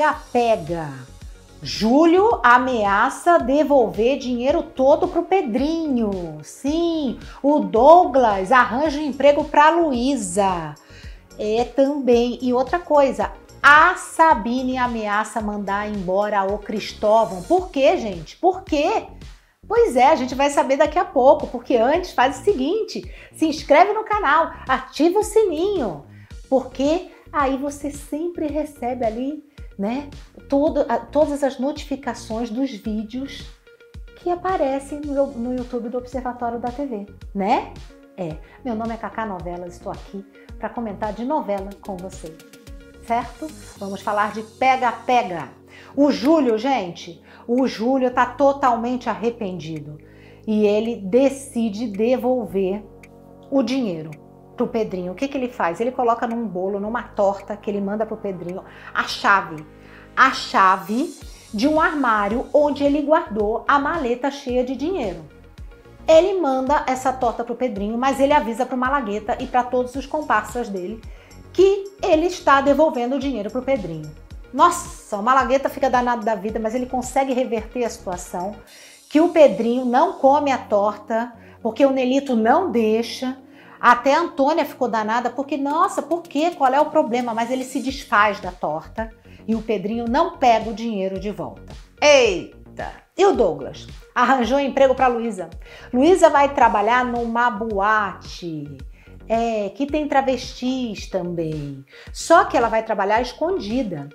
pega-pega. Júlio ameaça devolver dinheiro todo pro Pedrinho. Sim, o Douglas arranja um emprego pra Luísa. É também. E outra coisa, a Sabine ameaça mandar embora o Cristóvão. Por quê, gente? Por quê? Pois é, a gente vai saber daqui a pouco, porque antes faz o seguinte: se inscreve no canal, ativa o sininho, porque aí você sempre recebe ali, né, todo, todas as notificações dos vídeos que aparecem no, no YouTube do Observatório da TV, né? É, meu nome é Cacá Novelas, estou aqui para comentar de novela com vocês certo? Vamos falar de pega-pega. O Júlio, gente, o Júlio está totalmente arrependido e ele decide devolver o dinheiro pro Pedrinho. O que, que ele faz? Ele coloca num bolo, numa torta que ele manda pro Pedrinho, a chave. A chave de um armário onde ele guardou a maleta cheia de dinheiro. Ele manda essa torta pro Pedrinho, mas ele avisa pro Malagueta e para todos os comparsas dele que ele está devolvendo o dinheiro para o Pedrinho. Nossa, o Malagueta fica danado da vida, mas ele consegue reverter a situação. Que o Pedrinho não come a torta, porque o Nelito não deixa. Até a Antônia ficou danada, porque, nossa, por quê? Qual é o problema? Mas ele se desfaz da torta e o Pedrinho não pega o dinheiro de volta. Eita! E o Douglas? Arranjou um emprego para Luísa. Luísa vai trabalhar numa boate. É, que tem travestis também. Só que ela vai trabalhar escondida.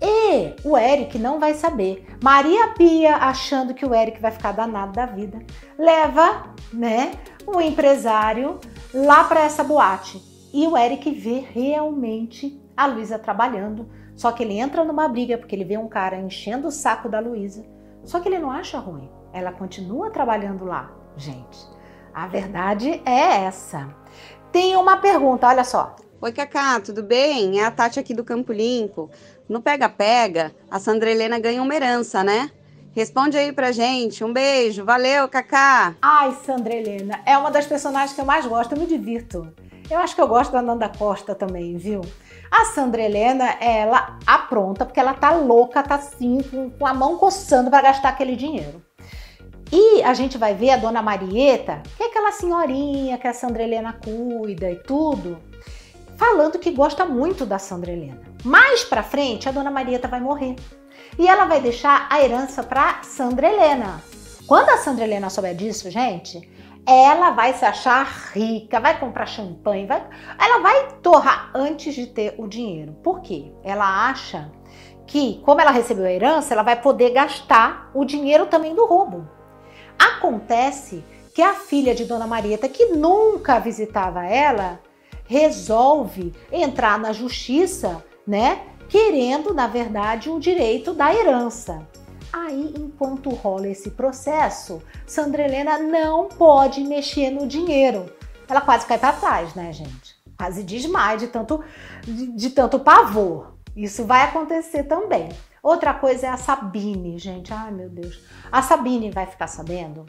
E o Eric não vai saber. Maria Pia, achando que o Eric vai ficar danado da vida, leva, né, o empresário lá para essa boate. E o Eric vê realmente a Luísa trabalhando. Só que ele entra numa briga porque ele vê um cara enchendo o saco da Luísa. Só que ele não acha ruim. Ela continua trabalhando lá, gente. A verdade é essa. Tem uma pergunta, olha só. Oi, Cacá, tudo bem? É a Tati aqui do Campo Limpo. No Pega Pega, a Sandra Helena ganha uma herança, né? Responde aí pra gente. Um beijo. Valeu, Cacá. Ai, Sandra Helena, é uma das personagens que eu mais gosto, eu me divirto. Eu acho que eu gosto da Nanda Costa também, viu? A Sandra Helena, ela apronta, porque ela tá louca, tá assim, com a mão coçando para gastar aquele dinheiro. E a gente vai ver a dona Marieta, que é aquela senhorinha que a Sandra Helena cuida e tudo, falando que gosta muito da Sandra Helena. Mais pra frente, a dona Marieta vai morrer. E ela vai deixar a herança pra Sandra Helena. Quando a Sandra Helena souber disso, gente, ela vai se achar rica, vai comprar champanhe, vai, ela vai torrar antes de ter o dinheiro. Por quê? Ela acha que, como ela recebeu a herança, ela vai poder gastar o dinheiro também do roubo. Acontece que a filha de Dona Marieta, que nunca visitava ela, resolve entrar na justiça, né? Querendo, na verdade, o direito da herança. Aí, enquanto rola esse processo, Sandra Helena não pode mexer no dinheiro. Ela quase cai para trás, né, gente? Quase desmaia de tanto, de, de tanto pavor. Isso vai acontecer também. Outra coisa é a Sabine, gente. Ai, meu Deus. A Sabine vai ficar sabendo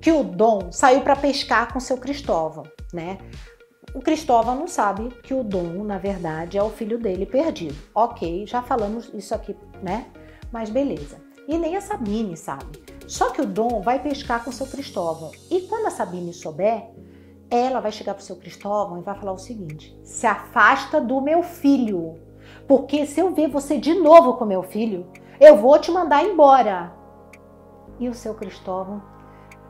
que o Dom saiu para pescar com seu Cristóvão, né? O Cristóvão não sabe que o Dom, na verdade, é o filho dele perdido. Ok, já falamos isso aqui, né? Mas beleza. E nem a Sabine sabe. Só que o Dom vai pescar com seu Cristóvão. E quando a Sabine souber, ela vai chegar pro seu Cristóvão e vai falar o seguinte: se afasta do meu filho. Porque se eu ver você de novo com meu filho, eu vou te mandar embora. E o seu Cristóvão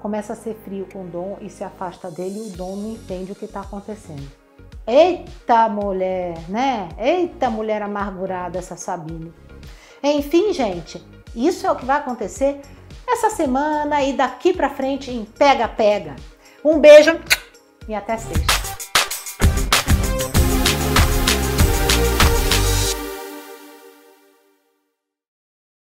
começa a ser frio com o Dom e se afasta dele e o Dom não entende o que está acontecendo. Eita mulher, né? Eita mulher amargurada essa Sabine. Enfim, gente, isso é o que vai acontecer essa semana e daqui para frente em pega pega. Um beijo e até sexta.